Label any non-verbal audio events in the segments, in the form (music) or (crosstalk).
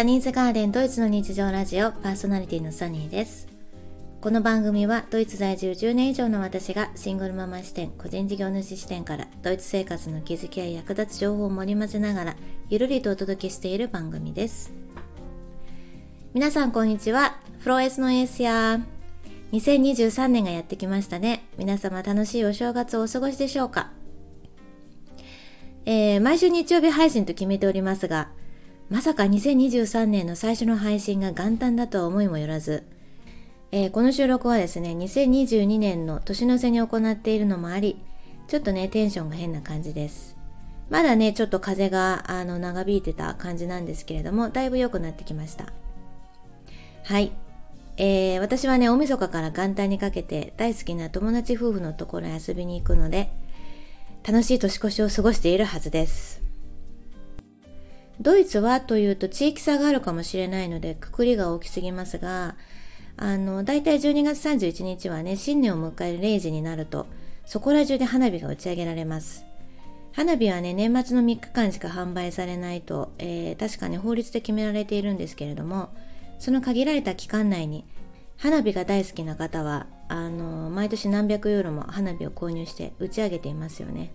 サニーズガーデンドイツの日常ラジオパーソナリティのサニーです。この番組はドイツ在住10年以上の私がシングルママ視点個人事業主視点からドイツ生活の気づきや役立つ情報を盛り混ぜながらゆるりとお届けしている番組です。皆さんこんにちは。フローエスのエースや。2023年がやってきましたね。皆様楽しいお正月をお過ごしでしょうか？えー、毎週日曜日配信と決めておりますがまさか2023年の最初の配信が元旦だとは思いもよらず、えー、この収録はですね、2022年の年の瀬に行っているのもあり、ちょっとね、テンションが変な感じです。まだね、ちょっと風があの長引いてた感じなんですけれども、だいぶ良くなってきました。はい。えー、私はね、大晦日から元旦にかけて大好きな友達夫婦のところへ遊びに行くので、楽しい年越しを過ごしているはずです。ドイツはというと地域差があるかもしれないのでくくりが大きすぎますが、あの、大体12月31日はね、新年を迎える0時になると、そこら中で花火が打ち上げられます。花火はね、年末の3日間しか販売されないと、えー、確かに法律で決められているんですけれども、その限られた期間内に、花火が大好きな方は、あの、毎年何百ユーロも花火を購入して打ち上げていますよね。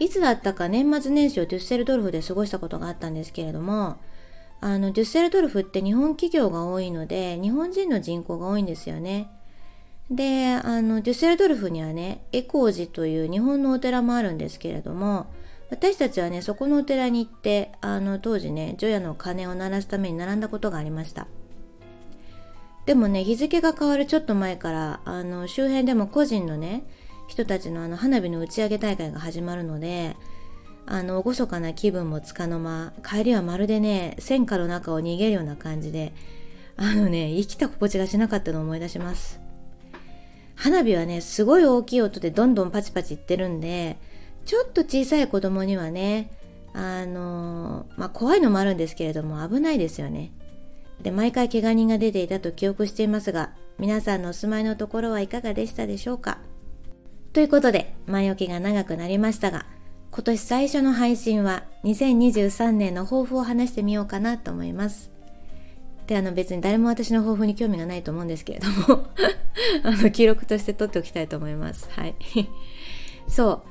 いつだったか年末年始をデュッセルドルフで過ごしたことがあったんですけれども、あの、デュッセルドルフって日本企業が多いので、日本人の人口が多いんですよね。で、あの、デュッセルドルフにはね、エコー寺という日本のお寺もあるんですけれども、私たちはね、そこのお寺に行って、あの、当時ね、除夜の鐘を鳴らすために並んだことがありました。でもね、日付が変わるちょっと前から、あの、周辺でも個人のね、人たちのあの花火の打ち上げ大会が始まるのであの厳かな気分もつかの間帰りはまるでね戦火の中を逃げるような感じであのね生きた心地がしなかったのを思い出します。花火はねすごい大きい音でどんどんパチパチいってるんでちょっと小さい子供にはねあのまあ怖いのもあるんですけれども危ないですよね。で毎回怪我人が出ていたと記憶していますが皆さんのお住まいのところはいかがでしたでしょうか？ということで、前置きが長くなりましたが、今年最初の配信は2023年の抱負を話してみようかなと思います。で、あの別に誰も私の抱負に興味がないと思うんですけれども (laughs) あの記録として取っておきたいと思います。はい。(laughs) そ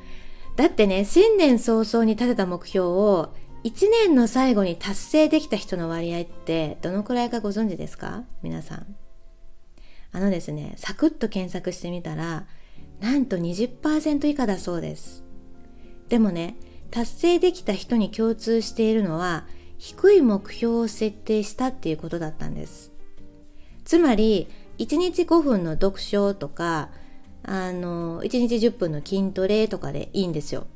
う。だってね、新年早々に立てた目標を1年の最後に達成できた人の割合ってどのくらいかご存知ですか？皆さん。あのですね、サクッと検索してみたら、なんと20%以下だそうです。でもね達成できた人に共通しているのは低い目標を設定したっていうことだったんです。つまり1日5分の読書とかあの1日10分の筋トレとかでいいんですよ。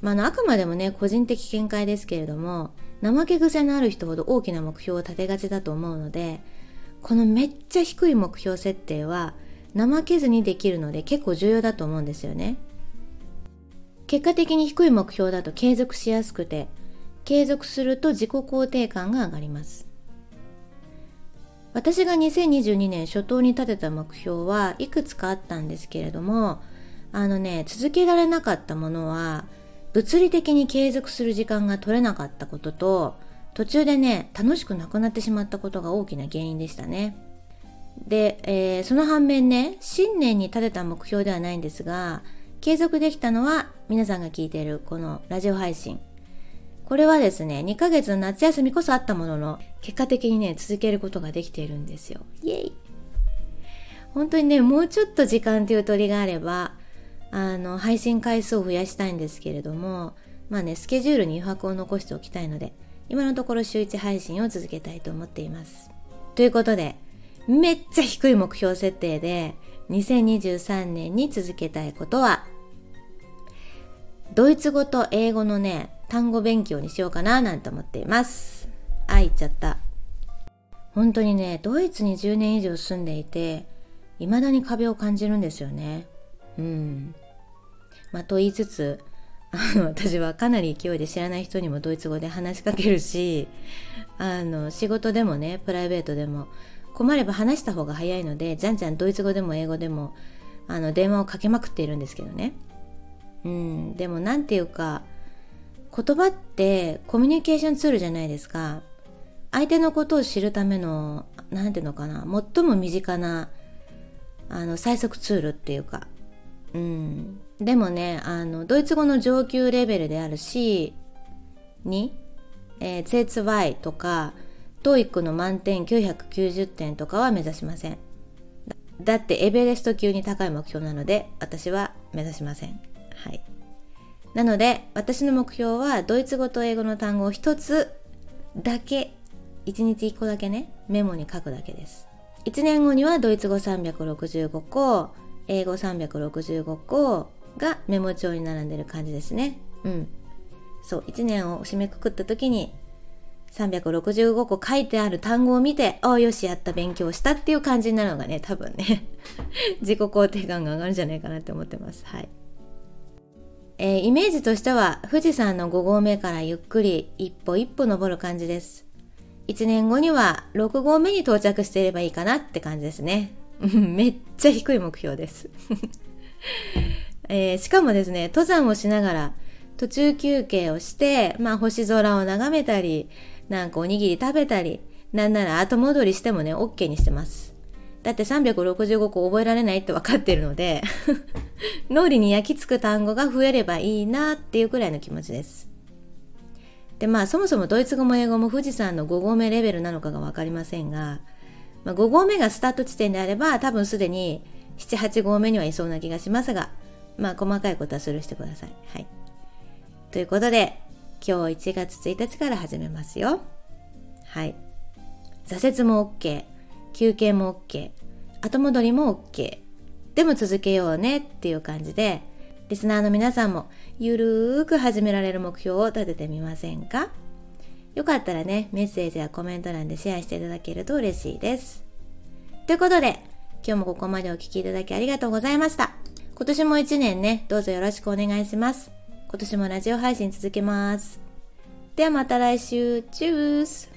まあ、のあくまでもね個人的見解ですけれども怠け癖のある人ほど大きな目標を立てがちだと思うのでこのめっちゃ低い目標設定は怠けずにできるので結構重要だと思うんですよね結果的に低い目標だと継続しやすくて継続すると自己肯定感が上がります私が2022年初頭に立てた目標はいくつかあったんですけれどもあのね続けられなかったものは物理的に継続する時間が取れなかったことと途中でね楽しくなくなってしまったことが大きな原因でしたね。で、えー、その反面ね新年に立てた目標ではないんですが継続できたのは皆さんが聞いているこのラジオ配信。これはですね2ヶ月の夏休みこそあったものの結果的にね続けることができているんですよ。イエイ。本当にねもうちょっと時間という鳥があればあの配信回数を増やしたいんですけれどもまあねスケジュールに余白を残しておきたいので今のところ週1配信を続けたいと思っています。ということでめっちゃ低い目標設定で2023年に続けたいことは？ドイツ語と英語のね単語勉強にしようかななんて思っています。あ言っちゃった。本当にねドイツに10年以上住んでいて未だに壁を感じるんですよね。うん。まあと言いつつあの私はかなり勢いで知らない人にもドイツ語で話しかけるしあの仕事でもねプライベートでも困れば話した方が早いのでじゃんじゃんドイツ語でも英語でもあの電話をかけまくっているんですけどねうんでも何て言うか言葉ってコミュニケーションツールじゃないですか。相手のことを知るための、なんていうのかな、最も身近な、あの、最速ツールっていうか。うん。でもね、あの、ドイツ語の上級レベルである C に、えー、ツェツワイとか、トーイックの満点990点とかは目指しません。だってエベレスト級に高い目標なので、私は目指しません。はい。なので、私の目標はドイツ語と英語の単語を一つだけ、一日一個だけね、メモに書くだけです。1年後にはドイツ語365個、英語365個がメモ帳に並んでる感じですね。うん。そう、1年を締めくくった時に365個書いてある単語を見て、ああ、よし、やった、勉強したっていう感じになるのがね、多分ね、(laughs) 自己肯定感が上がるんじゃないかなって思ってます。はい。えー、イメージとしては、富士山の5合目からゆっくり一歩一歩登る感じです。1年後には6合目に到着していればいいかなって感じですね。(laughs) めっちゃ低い目標です。(laughs) えー、しかもですね、登山をしながら途中休憩をして、まあ星空を眺めたり、なんかおにぎり食べたり、なんなら後戻りしてもね、OK にしてます。だって365個覚えられないって分かってるので (laughs) 脳裏に焼き付く単語が増えればいいなっていうくらいの気持ちです。で、まあそもそもドイツ語も英語も富士山の5合目レベルなのかが分かりませんが、まあ、5合目がスタート地点であれば多分すでに7、8合目にはいそうな気がしますが、まあ細かいことはスルーしてください。はい。ということで、今日1月1日から始めますよ。はい。挫折も OK、休憩も OK、後戻りも OK。でも続けようねっていう感じで、リスナーの皆さんもゆるーく始められる目標を立ててみませんか？よかったらね、メッセージやコメント欄でシェアしていただけると嬉しいです。ということで、今日もここまでお聴きいただきありがとうございました。今年も一年ね、どうぞよろしくお願いします。今年もラジオ配信続けます。ではまた来週。チュース